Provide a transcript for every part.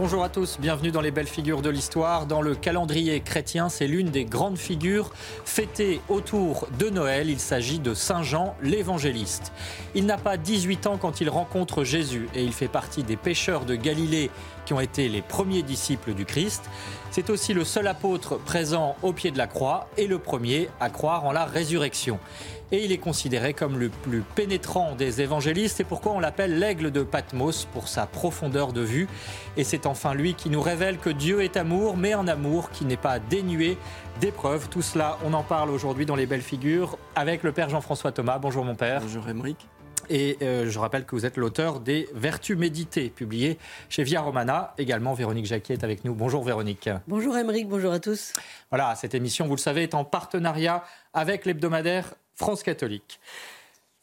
Bonjour à tous, bienvenue dans les belles figures de l'histoire. Dans le calendrier chrétien, c'est l'une des grandes figures fêtées autour de Noël. Il s'agit de Saint Jean l'évangéliste. Il n'a pas 18 ans quand il rencontre Jésus et il fait partie des pêcheurs de Galilée qui ont été les premiers disciples du Christ. C'est aussi le seul apôtre présent au pied de la croix et le premier à croire en la résurrection. Et il est considéré comme le plus pénétrant des évangélistes et pourquoi on l'appelle l'aigle de Patmos pour sa profondeur de vue. Et c'est enfin lui qui nous révèle que Dieu est amour, mais un amour qui n'est pas dénué d'épreuves. Tout cela, on en parle aujourd'hui dans les belles figures avec le Père Jean-François Thomas. Bonjour mon Père. Bonjour Émeric. Et euh, je rappelle que vous êtes l'auteur des Vertus méditées, publiées chez Via Romana. Également, Véronique Jacquier est avec nous. Bonjour Véronique. Bonjour Émeric, bonjour à tous. Voilà, cette émission, vous le savez, est en partenariat avec l'hebdomadaire France catholique.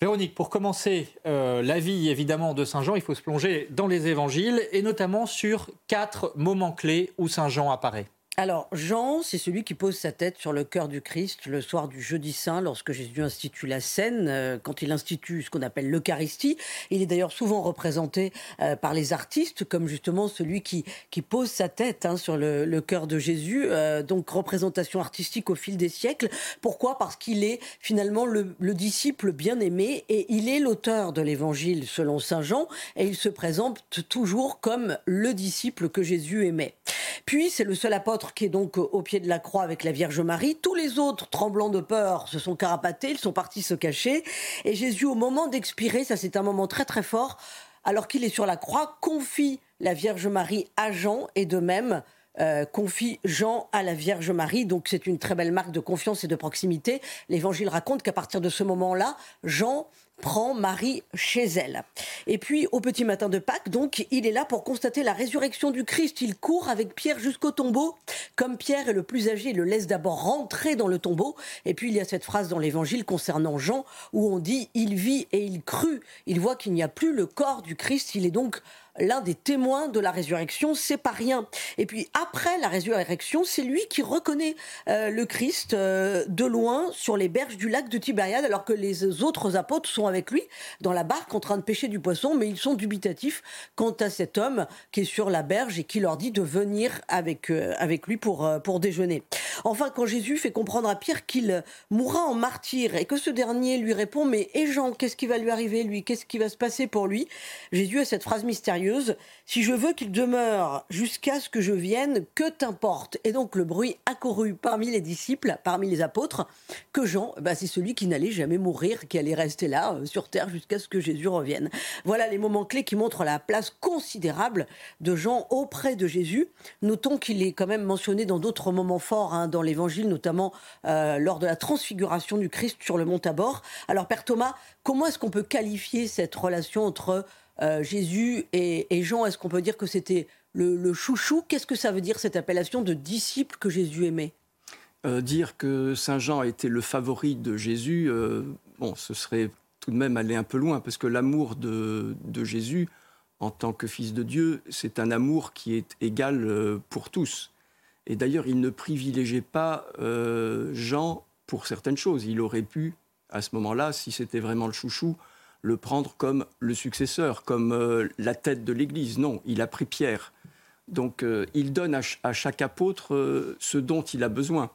Véronique, pour commencer euh, la vie évidemment de Saint Jean, il faut se plonger dans les évangiles et notamment sur quatre moments clés où Saint Jean apparaît. Alors, Jean, c'est celui qui pose sa tête sur le cœur du Christ le soir du jeudi saint, lorsque Jésus institue la scène, euh, quand il institue ce qu'on appelle l'Eucharistie. Il est d'ailleurs souvent représenté euh, par les artistes comme justement celui qui, pose sa tête hein, sur le, cœur de Jésus. Euh, donc, représentation artistique au fil des siècles. Pourquoi? Parce qu'il est finalement le, le disciple bien-aimé et il est l'auteur de l'évangile selon Saint Jean et il se présente toujours comme le disciple que Jésus aimait. Puis, c'est le seul apôtre qui est donc au pied de la croix avec la Vierge Marie. Tous les autres, tremblants de peur, se sont carapatés, ils sont partis se cacher. Et Jésus, au moment d'expirer, ça c'est un moment très très fort, alors qu'il est sur la croix, confie la Vierge Marie à Jean et de même euh, confie Jean à la Vierge Marie. Donc c'est une très belle marque de confiance et de proximité. L'Évangile raconte qu'à partir de ce moment-là, Jean prend Marie chez elle. Et puis, au petit matin de Pâques, donc, il est là pour constater la résurrection du Christ. Il court avec Pierre jusqu'au tombeau. Comme Pierre est le plus âgé, il le laisse d'abord rentrer dans le tombeau. Et puis, il y a cette phrase dans l'évangile concernant Jean où on dit, il vit et il crut. Il voit qu'il n'y a plus le corps du Christ. Il est donc l'un des témoins de la résurrection, c'est pas rien. Et puis après la résurrection, c'est lui qui reconnaît euh, le Christ euh, de loin sur les berges du lac de Tibériade, alors que les autres apôtres sont avec lui dans la barque en train de pêcher du poisson, mais ils sont dubitatifs quant à cet homme qui est sur la berge et qui leur dit de venir avec, euh, avec lui pour, pour déjeuner. Enfin, quand Jésus fait comprendre à Pierre qu'il mourra en martyr et que ce dernier lui répond, mais et Jean, qu'est-ce qui va lui arriver lui? Qu'est-ce qui va se passer pour lui? Jésus a cette phrase mystérieuse si je veux qu'il demeure jusqu'à ce que je vienne, que t'importe Et donc le bruit accourut parmi les disciples, parmi les apôtres, que Jean, bah, c'est celui qui n'allait jamais mourir, qui allait rester là euh, sur terre jusqu'à ce que Jésus revienne. Voilà les moments clés qui montrent la place considérable de Jean auprès de Jésus. Notons qu'il est quand même mentionné dans d'autres moments forts hein, dans l'Évangile, notamment euh, lors de la transfiguration du Christ sur le mont Tabor. Alors Père Thomas, comment est-ce qu'on peut qualifier cette relation entre euh, Jésus et, Jean, est-ce qu'on peut dire que c'était le, chouchou? Qu'est-ce que ça veut dire cette appellation de disciple que Jésus aimait? Euh, Dire que Saint Jean était le favori de Jésus, euh, bon, ce serait tout de même aller un peu loin, parce que l'amour de, Jésus, en tant que fils de Dieu, c'est un amour qui est égal pour tous. Et d'ailleurs, il ne privilégiait pas Jean pour certaines choses. Il aurait pu, à ce moment-là, si c'était vraiment le chouchou, le prendre comme le successeur, comme euh, la tête de l'Église. Non, il a pris Pierre. Donc euh, il donne à, chaque apôtre euh, ce dont il a besoin.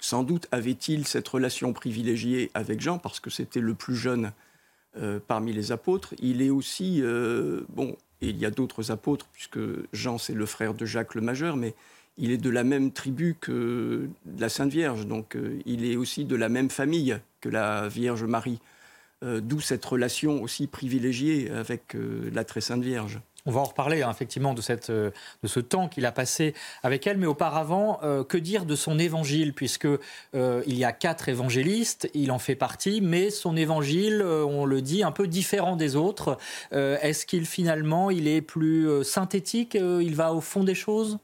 Sans doute avait-il cette relation privilégiée avec Jean parce que c'était le plus jeune parmi les apôtres. Il est aussi, bon, et il y a d'autres apôtres puisque Jean c'est le frère de Jacques le Majeur, mais il est de la même tribu que la Sainte Vierge, donc il est aussi de la même famille que la Vierge Marie. D'où cette relation aussi privilégiée avec la très sainte Vierge. On va en reparler hein, effectivement euh, de ce temps qu'il a passé avec elle, mais auparavant, euh, que dire de son évangile, puisque euh, il y a quatre évangélistes, il en fait partie, mais son évangile, on le dit, un peu différent des autres. Est-ce qu'il finalement, il est plus synthétique, il va au fond des choses?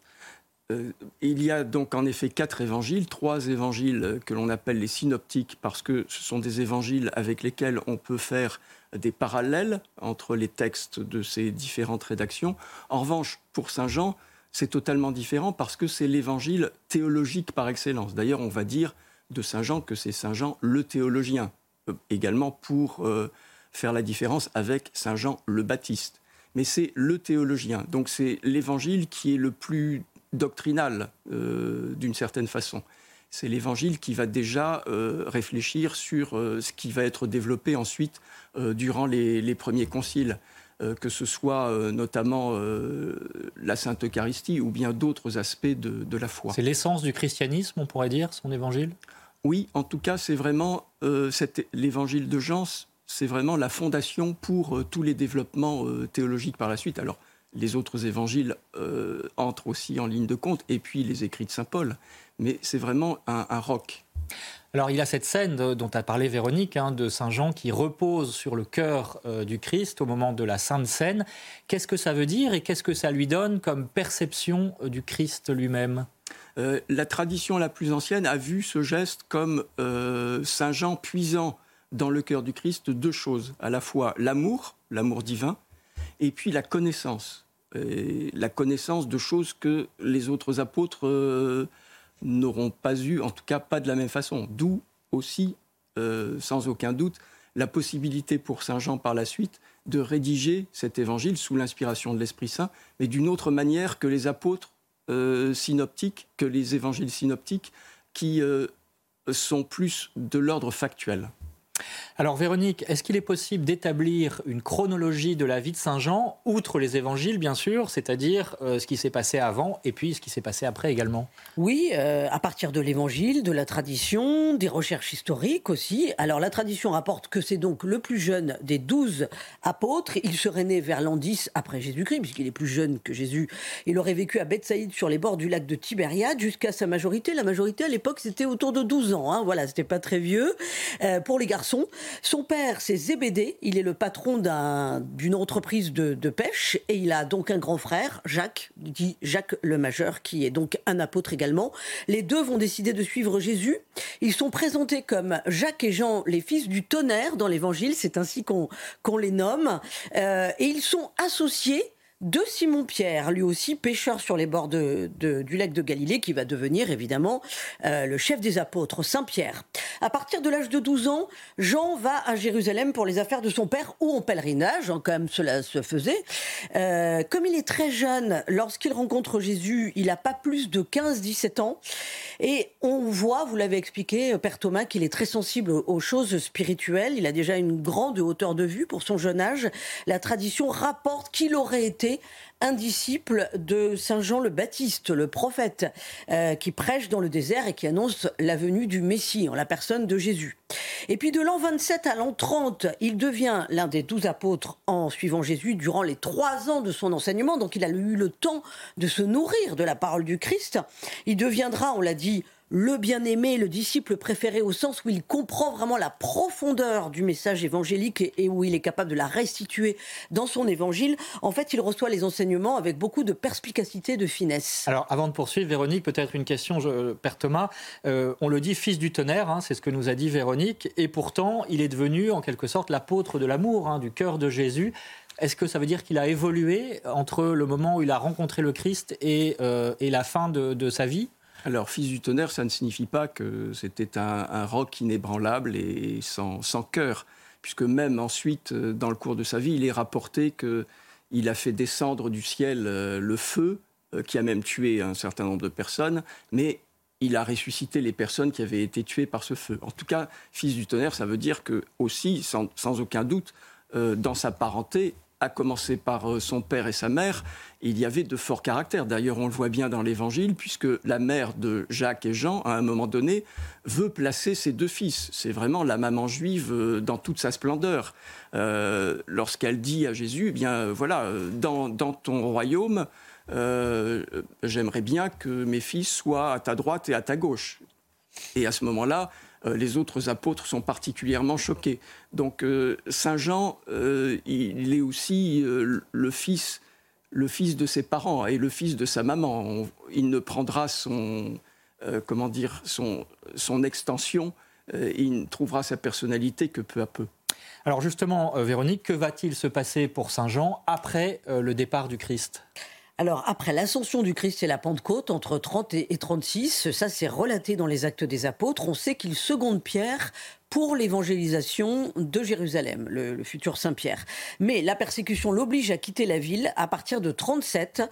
Il y a donc en effet quatre évangiles, trois évangiles que l'on appelle les synoptiques parce que ce sont des évangiles avec lesquels on peut faire des parallèles entre les textes de ces différentes rédactions. En revanche, pour Saint Jean, c'est totalement différent parce que c'est l'évangile théologique par excellence. D'ailleurs, on va dire de Saint Jean que c'est Saint Jean le théologien, euh, également pour euh, faire la différence avec Saint Jean le Baptiste. Mais c'est le théologien, donc c'est l'évangile qui est le plus doctrinal euh, d'une certaine façon c'est l'Évangile qui va déjà euh, réfléchir sur euh, ce qui va être développé ensuite euh, durant les, premiers conciles, que ce soit notamment la Sainte Eucharistie ou bien d'autres aspects de, la foi. C'est l'essence du christianisme, on pourrait dire, son Évangile? Oui, en tout cas, c'est vraiment l'Évangile de Jean, c'est vraiment la fondation pour tous les développements théologiques par la suite. Alors, les autres évangiles entrent aussi en ligne de compte, et puis les écrits de Saint Paul mais c'est vraiment un, roc. Alors il y a cette scène dont a parlé Véronique, hein, de Saint Jean qui repose sur le cœur euh, du Christ au moment de la Sainte Seine. Qu'est-ce que ça veut dire et qu'est-ce que ça lui donne comme perception euh, du Christ lui-même? Euh, La tradition la plus ancienne a vu ce geste comme Saint Jean puisant dans le cœur du Christ deux choses, à la fois l'amour, l'amour divin, et puis la connaissance. la connaissance de choses que les autres apôtres n'auront pas eu, en tout cas pas de la même façon. D'où aussi, euh, sans aucun doute, la possibilité pour Saint Jean par la suite de rédiger cet évangile sous l'inspiration de l'Esprit Saint, mais d'une autre manière que les apôtres euh, synoptiques, que les évangiles synoptiques, qui euh, sont plus de l'ordre factuel. Alors Véronique, est-ce qu'il est possible d'établir une chronologie de la vie de Saint Jean, outre les évangiles bien sûr, c'est-à-dire euh, ce qui s'est passé avant et puis ce qui s'est passé après également? Oui, euh, à partir de l'évangile, de la tradition, des recherches historiques aussi. Alors la tradition rapporte que c'est donc le plus jeune des douze apôtres. Il serait né vers l'an 10 après Jésus-Christ, puisqu'il est plus jeune que Jésus. Il aurait vécu à Bethsaïde sur les bords du lac de Tibériade jusqu'à sa majorité. La majorité à l'époque c'était autour de 12 ans. Hein. Voilà, c'était pas très vieux. Euh, pour les garçons, son père, c'est Zébédée. Il est le patron d'une entreprise de, pêche et il a donc un grand frère, Jacques, dit Jacques le Majeur, qui est donc un apôtre également. Les deux vont décider de suivre Jésus. Ils sont présentés comme Jacques et Jean, les fils du tonnerre dans l'Évangile. C'est ainsi qu'on les nomme. Euh, et ils sont associés de Simon-Pierre, lui aussi pêcheur sur les bords du lac de Galilée, qui va devenir évidemment euh, le chef des apôtres, Saint-Pierre. À partir de l'âge de 12 ans, Jean va à Jérusalem pour les affaires de son père ou en pèlerinage, hein, comme cela se faisait. Euh, comme il est très jeune, lorsqu'il rencontre Jésus, il n'a pas plus de 15-17 ans. Et on voit, vous l'avez expliqué, Père Thomas, qu'il est très sensible aux choses spirituelles. Il a déjà une grande hauteur de vue pour son jeune âge. La tradition rapporte qu'il aurait été un disciple de Saint Jean le Baptiste, le prophète, euh, qui prêche dans le désert et qui annonce la venue du Messie en la personne de Jésus. Et puis de l'an 27 à l'an 30, il devient l'un des douze apôtres en suivant Jésus durant les trois ans de son enseignement, donc il a eu le temps de se nourrir de la parole du Christ. Il deviendra, on l'a dit, le bien-aimé, le disciple préféré au sens où il comprend vraiment la profondeur du message évangélique et, où il est capable de la restituer dans son évangile. En fait, il reçoit les enseignements avec beaucoup de perspicacité, de finesse. Alors, avant de poursuivre, Véronique, peut-être une question, je, Père Thomas. Euh, on le dit fils du tonnerre, hein, c'est ce que nous a dit Véronique, et pourtant, il est devenu en quelque sorte l'apôtre de l'amour, hein, du cœur de Jésus. Est-ce que ça veut dire qu'il a évolué entre le moment où il a rencontré le Christ et, euh, la fin de sa vie? Alors, fils du tonnerre, ça ne signifie pas que c'était un, roc inébranlable et sans, cœur, puisque même ensuite, euh, dans le cours de sa vie, il est rapporté qu'il a fait descendre du ciel euh, le feu, euh, qui a même tué un certain nombre de personnes, mais il a ressuscité les personnes qui avaient été tuées par ce feu. En tout cas, fils du tonnerre, ça veut dire que aussi, sans, aucun doute, dans sa parenté, à commencer par euh, son père et sa mère, il y avait de forts caractères. D'ailleurs, on le voit bien dans l'Évangile, puisque la mère de Jacques et Jean, à un moment donné, veut placer ses deux fils. C'est vraiment la maman juive euh, dans toute sa splendeur. Euh, lorsqu'elle dit à Jésus, eh bien voilà, dans, ton royaume, j'aimerais bien que mes fils soient à ta droite et à ta gauche. Et à ce moment-là, les autres apôtres sont particulièrement choqués. Donc euh, Saint Jean, euh, il est aussi le fils le fils de ses parents et le fils de sa maman. il ne prendra son, comment dire, son, son extension, il ne trouvera sa personnalité que peu à peu. Alors justement, Véronique, que va-t-il se passer pour Saint Jean après le départ du Christ? Alors, après l'ascension du Christ et la Pentecôte, entre 30 et 36, ça c'est relaté dans les actes des apôtres, on sait qu'il seconde Pierre pour l'évangélisation de Jérusalem, le, futur Saint-Pierre. Mais la persécution l'oblige à quitter la ville à partir de 37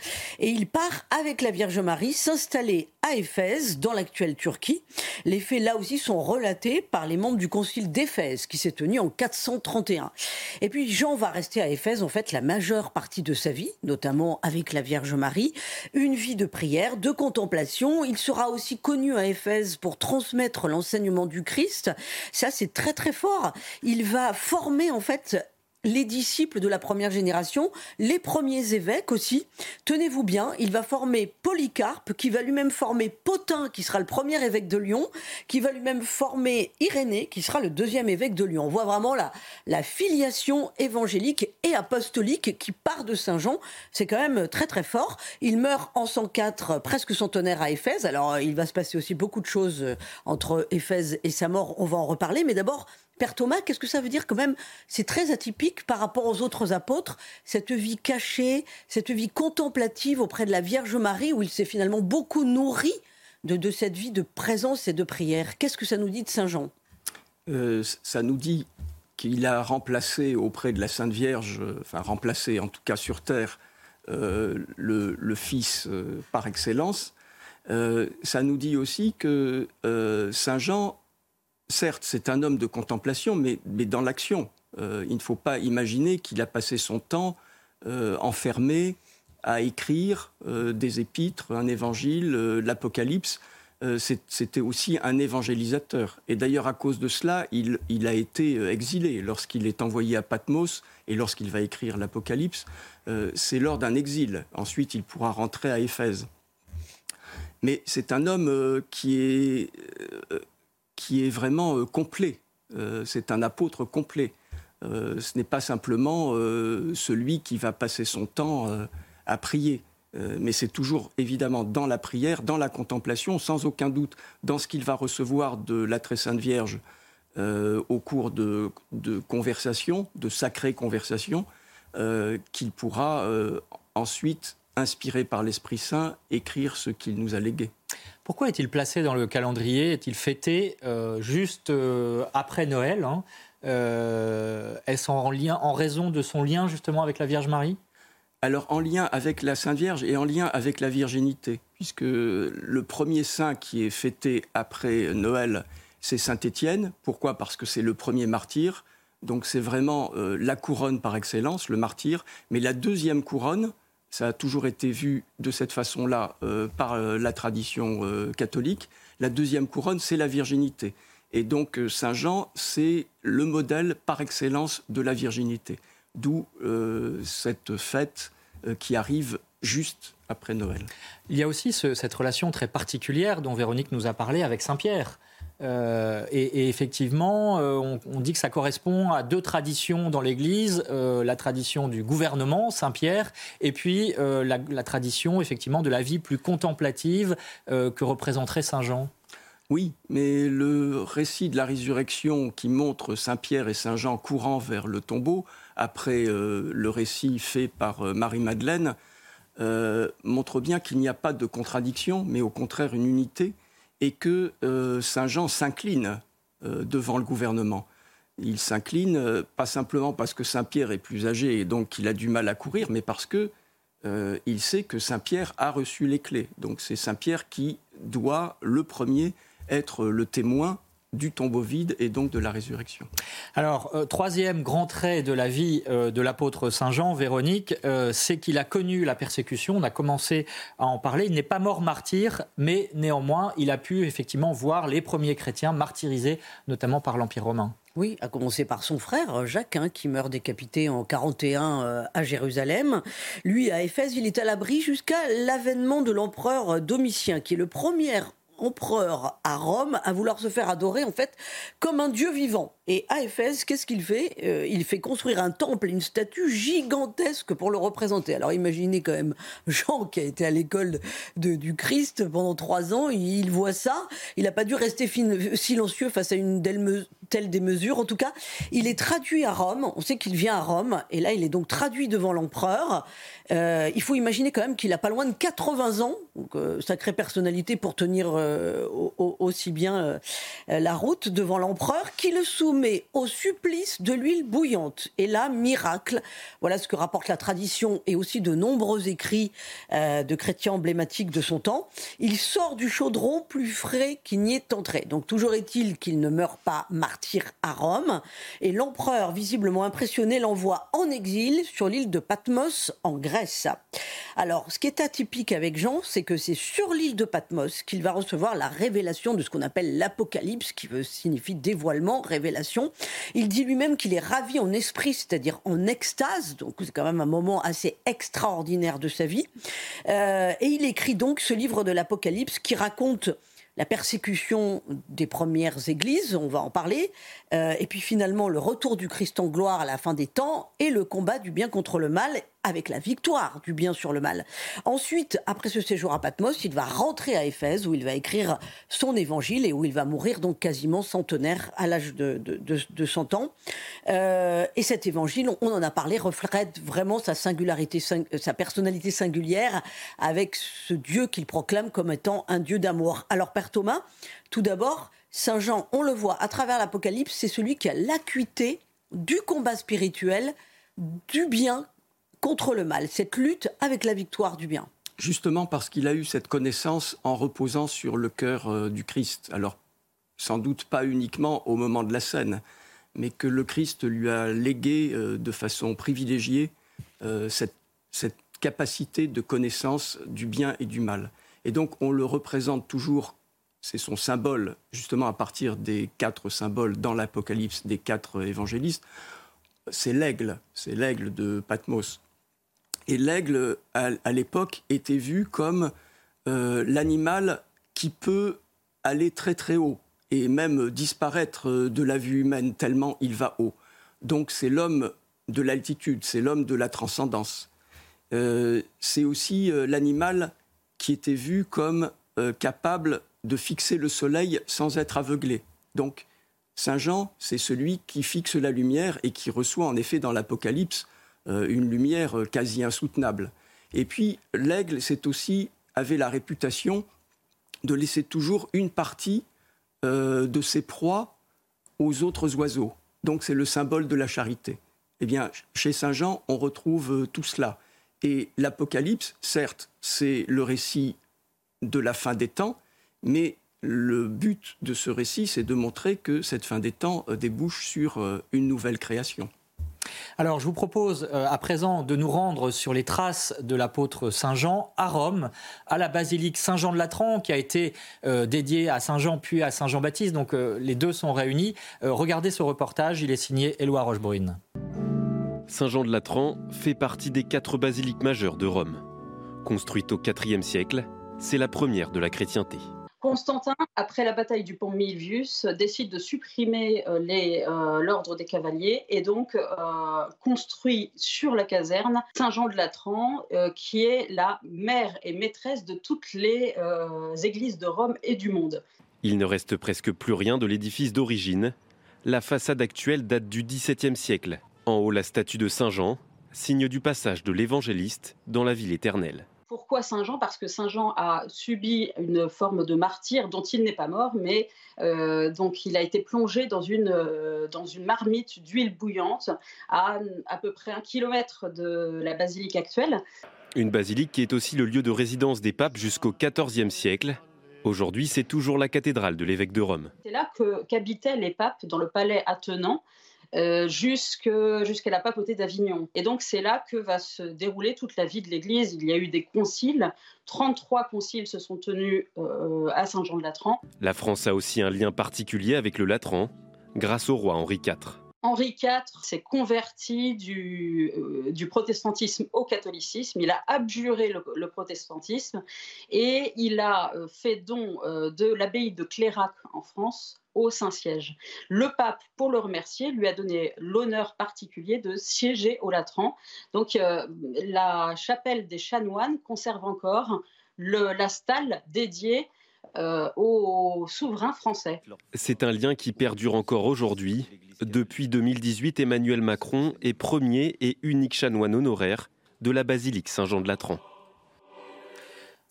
et il part avec la Vierge Marie s'installer à Éphèse, dans l'actuelle Turquie. Les faits là aussi sont relatés par les membres du concile d'Éphèse qui s'est tenu en 431. Et puis Jean va rester à Éphèse en fait la majeure partie de sa vie, notamment avec la Vierge Marie, une vie de prière, de contemplation. Il sera aussi connu à Éphèse pour transmettre l'enseignement du Christ. C'est très très fort. Il va former en fait les disciples de la première génération, les premiers évêques aussi. Tenez-vous bien, il va former Polycarpe, qui va lui-même former Potin, qui sera le premier évêque de Lyon, qui va lui-même former Irénée, qui sera le deuxième évêque de Lyon. On voit vraiment la, filiation évangélique et apostolique qui part de Saint Jean. C'est quand même très très fort. Il meurt en 104, presque centenaire à Éphèse. Alors il va se passer aussi beaucoup de choses entre Éphèse et sa mort, on va en reparler. Mais d'abord, Père Thomas, qu'est-ce que ça veut dire quand même? C'est très atypique par rapport aux autres apôtres, cette vie cachée, cette vie contemplative auprès de la Vierge Marie, où il s'est finalement beaucoup nourri de, cette vie de présence et de prière. Qu'est-ce que ça nous dit de Saint Jean? Euh, Ça nous dit qu'il a remplacé auprès de la Sainte Vierge, enfin remplacé en tout cas sur terre, euh, le, Fils euh, par excellence. ça nous dit aussi que Saint Jean certes, c'est un homme de contemplation, mais, dans l'action. Euh, il ne faut pas imaginer qu'il a passé son temps euh, enfermé à écrire euh, des épîtres, un évangile, l'Apocalypse. C'était aussi un évangélisateur. Et d'ailleurs, à cause de cela, il, il a été exilé lorsqu'il est envoyé à Patmos et lorsqu'il va écrire l'Apocalypse. c'est lors d'un exil. Ensuite, il pourra rentrer à Éphèse. Mais c'est un homme qui est qui est vraiment euh, complet. Euh, c'est un apôtre complet. Euh, ce n'est pas simplement celui qui va passer son temps à prier. mais c'est toujours évidemment dans la prière, dans la contemplation, sans aucun doute, dans ce qu'il va recevoir de la très sainte Vierge au cours de, de conversations, de sacrées conversations, qu'il pourra ensuite, inspiré par l'Esprit Saint, écrire ce qu'il nous a légué. Pourquoi est-il placé dans le calendrier? Est-il fêté euh, juste euh, après Noël hein? Euh, Est-ce en, lien, en raison de son lien justement avec la Vierge Marie? Alors en lien avec la Sainte Vierge et en lien avec la virginité, puisque le premier saint qui est fêté après Noël, c'est Saint Étienne. Pourquoi? Parce que c'est le premier martyr, donc c'est vraiment la couronne par excellence, le martyr. Mais la deuxième couronne, ça a toujours été vu de cette façon-là euh, par euh, la tradition euh, catholique. La deuxième couronne, c'est la virginité. Et donc Saint Jean, c'est le modèle par excellence de la virginité. D'où cette fête qui arrive juste après Noël. Il y a aussi cette relation très particulière dont Véronique nous a parlé avec Saint Pierre. Euh, et, effectivement, euh, on, dit que ça correspond à deux traditions dans l'Église euh, la tradition du gouvernement, Saint Pierre, et puis la, la, tradition effectivement de la vie plus contemplative que représenterait Saint Jean. Oui, mais le récit de la résurrection qui montre Saint Pierre et Saint Jean courant vers le tombeau, après le récit fait par Marie-Madeleine, montre bien qu'il n'y a pas de contradiction, mais au contraire une unité et que euh, Saint Jean s'incline euh, devant le gouvernement. Il s'incline euh, pas simplement parce que Saint Pierre est plus âgé et donc il a du mal à courir, mais parce que il sait que Saint Pierre a reçu les clés. Donc c'est Saint Pierre qui doit le premier être le témoin du tombeau vide et donc de la résurrection. Alors, euh, troisième grand trait de la vie euh, de l'apôtre Saint Jean, Véronique, euh, c'est qu'il a connu la persécution, on a commencé à en parler, il n'est pas mort martyr, mais néanmoins, il a pu effectivement voir les premiers chrétiens martyrisés, notamment par l'Empire romain. Oui, à commencer par son frère Jacques, hein, qui meurt décapité en 41 à Jérusalem. Lui, à Éphèse, il est à l'abri jusqu'à l'avènement de l'empereur Domitien, qui est le premier empereur à Rome à vouloir se faire adorer en fait comme un dieu vivant. Et à Éphèse, qu'est-ce qu'il fait euh, Il fait construire un temple, une statue gigantesque pour le représenter. Alors imaginez quand même Jean qui a été à l'école du Christ pendant trois ans, il voit ça, il n'a pas dû rester silencieux face à une telle des mesures. En tout cas, il est traduit à Rome. On sait qu'il vient à Rome et là, il est donc traduit devant l'empereur. Euh, il faut imaginer quand même qu'il a pas loin de 80 ans, donc euh, sacrée personnalité pour tenir aussi bien la route devant l'empereur, qui le soumet mais au supplice de l'huile bouillante. Et là, miracle, voilà ce que rapporte la tradition et aussi de nombreux écrits euh, de chrétiens emblématiques de son temps. Il sort du chaudron plus frais qu'il n'y est entré. Donc toujours est-il qu'il ne meurt pas martyr à Rome. Et l'empereur, visiblement impressionné, l'envoie en exil sur l'île de Patmos en Grèce. Alors, ce qui est atypique avec Jean, c'est que c'est sur l'île de Patmos qu'il va recevoir la révélation de ce qu'on appelle l'Apocalypse, qui veut signifie dévoilement, révélation il dit lui-même qu'il est ravi en esprit, c'est-à-dire en extase, donc c'est quand même un moment assez extraordinaire de sa vie. Euh, et il écrit donc ce livre de l'Apocalypse qui raconte la persécution des premières églises, on va en parler, euh, et puis finalement le retour du Christ en gloire à la fin des temps et le combat du bien contre le mal avec la victoire du bien sur le mal. Ensuite, après ce séjour à Patmos, il va rentrer à Éphèse où il va écrire son évangile et où il va mourir donc quasiment centenaire à l'âge de, de, 100 ans. Euh, et cet évangile, on, en a parlé, reflète vraiment sa singularité, sa personnalité singulière avec ce Dieu qu'il proclame comme étant un Dieu d'amour. Alors Père Thomas, tout d'abord, Saint Jean, on le voit à travers l'Apocalypse, c'est celui qui a l'acuité du combat spirituel, du bien contre le mal, cette lutte avec la victoire du bien. Justement parce qu'il a eu cette connaissance en reposant sur le cœur euh, du Christ. Alors, sans doute pas uniquement au moment de la scène, mais que le Christ lui a légué euh, de façon privilégiée euh, cette, cette capacité de connaissance du bien et du mal. Et donc, on le représente toujours c'est son symbole, justement à partir des quatre symboles dans l'Apocalypse des quatre évangélistes, c'est l'aigle, c'est l'aigle de Patmos. Et l'aigle, à, l'époque, était vu comme euh, l'animal qui peut aller très très haut et même disparaître de la vue humaine tellement il va haut. Donc c'est l'homme de l'altitude, c'est l'homme de la transcendance. Euh, c'est aussi euh, l'animal qui était vu comme capable de fixer le soleil sans être aveuglé. Donc Saint Jean, c'est celui qui fixe la lumière et qui reçoit en effet dans l'Apocalypse euh, une lumière euh, quasi insoutenable. Et puis l'aigle, c'est aussi avait la réputation de laisser toujours une partie euh, de ses proies aux autres oiseaux. Donc c'est le symbole de la charité. Eh bien, chez Saint Jean, on retrouve tout cela. Et l'Apocalypse, certes, c'est le récit de la fin des temps, mais le but de ce récit, c'est de montrer que cette fin des temps débouche sur une nouvelle création. Alors, je vous propose euh, à présent de nous rendre sur les traces de l'apôtre Saint Jean à Rome, à la basilique Saint-Jean de Latran, qui a été euh, dédiée à Saint Jean puis à Saint Jean-Baptiste. Donc, euh, les deux sont réunis. regardez ce reportage, il est signé Éloi Rochebrune. Saint-Jean de Latran fait partie des quatre basiliques majeures de Rome. Construite au IVe siècle, c'est la première de la chrétienté. Constantin, après la bataille du pont Milvius, décide de supprimer euh, euh, l'ordre des cavaliers et donc euh, construit sur la caserne Saint-Jean de Latran, qui est la mère et maîtresse de toutes les églises de Rome et du monde. Il ne reste presque plus rien de l'édifice d'origine. La façade actuelle date du XVIIe siècle. En haut, la statue de Saint-Jean, signe du passage de l'évangéliste dans la ville éternelle. Pourquoi Saint Jean? Parce que Saint Jean a subi une forme de martyr dont il n'est pas mort, mais euh, donc il a été plongé dans une, euh, dans une marmite d'huile bouillante à à peu près un kilomètre de la basilique actuelle. Une basilique qui est aussi le lieu de résidence des papes jusqu'au XIVe siècle. Aujourd'hui, c'est toujours la cathédrale de l'évêque de Rome. C'est là qu'habitaient les papes dans le palais attenant. Euh, jusqu'à la papauté d'Avignon. Et donc c'est là que va se dérouler toute la vie de l'Église. Il y a eu des conciles, 33 conciles se sont tenus euh, à Saint-Jean-de-Latran. La France a aussi un lien particulier avec le Latran, grâce au roi Henri IV. Henri IV s'est converti du, euh, du, protestantisme au catholicisme, il a abjuré le, protestantisme et il a euh, fait don euh, de l'abbaye de Clérac en France au Saint-Siège. Le pape, pour le remercier, lui a donné l'honneur particulier de siéger au Latran. Donc la chapelle des chanoines conserve encore la stalle dédiée aux souverains français. C'est un lien qui perdure encore aujourd'hui. Depuis 2018, Emmanuel Macron est premier et unique chanoine honoraire de la basilique Saint-Jean de Latran.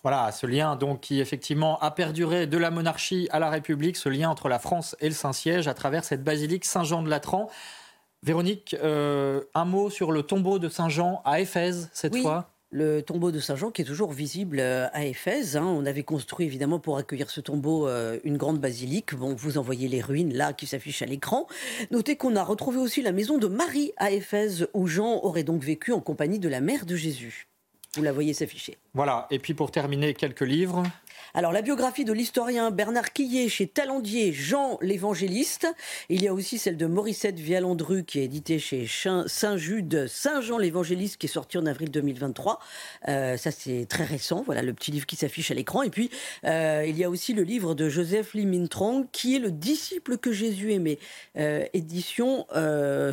Voilà, ce lien donc qui effectivement a perduré de la monarchie à la République, ce lien entre la France et le Saint-Siège à travers cette basilique Saint-Jean de Latran. Véronique, euh, un mot sur le tombeau de Saint-Jean à Éphèse cette fois? Le tombeau de Saint-Jean qui est toujours visible euh, à Éphèse. Hein. On avait construit évidemment pour accueillir ce tombeau euh, une grande basilique. Bon, vous envoyez les ruines là qui s'affichent à l'écran. Notez qu'on a retrouvé aussi la maison de Marie à Éphèse où Jean aurait donc vécu en compagnie de la mère de Jésus. Vous la voyez s'afficher. Voilà, et puis pour terminer, quelques livres. Alors, la biographie de l'historien Bernard Quillet chez Talendier, Jean l'Évangéliste. Il y a aussi celle de Morissette Vialandru qui est éditée chez Saint-Jude, Saint-Jean l'Évangéliste qui est sorti en avril 2023. Euh, ça, c'est très récent. Voilà le petit livre qui s'affiche à l'écran. Et puis, euh, il y a aussi le livre de Joseph Limintrong qui est le disciple que Jésus aimait. Euh, édition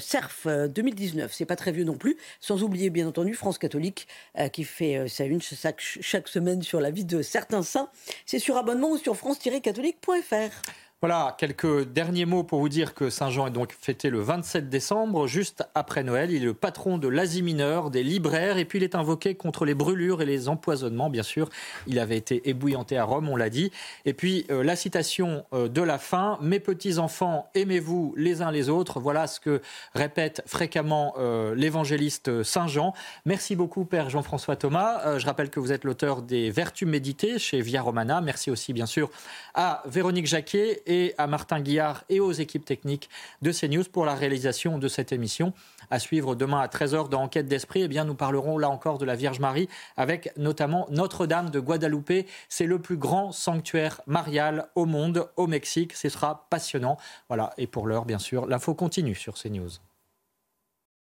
Cerf 2019. C'est pas très vieux non plus. Sans oublier, bien entendu, France catholique qui fait sa une chaque semaine sur la vie de certains saints. C'est sur abonnement ou sur france-catholique.fr. Voilà, quelques derniers mots pour vous dire que Saint-Jean est donc fêté le 27 décembre, juste après Noël. Il est le patron de l'Asie mineure, des libraires, et puis il est invoqué contre les brûlures et les empoisonnements, bien sûr. Il avait été ébouillanté à Rome, on l'a dit. Et puis euh, la citation euh, de la fin Mes petits-enfants, aimez-vous les uns les autres? Voilà ce que répète fréquemment euh, l'évangéliste Saint-Jean. Merci beaucoup, Père Jean-François Thomas. je rappelle que vous êtes l'auteur des Vertus méditées chez Via Romana. Merci aussi, bien sûr, à Véronique Jacquet à Martin Guillard et aux équipes techniques de CNews pour la réalisation de cette émission. À suivre demain à 13h dans Enquête d'Esprit, eh bien, nous parlerons là encore de la Vierge Marie avec notamment Notre-Dame de Guadalupe. C'est le plus grand sanctuaire marial au monde, au Mexique. Ce sera passionnant. Voilà. Et pour l'heure, bien sûr, l'info continue sur CNews.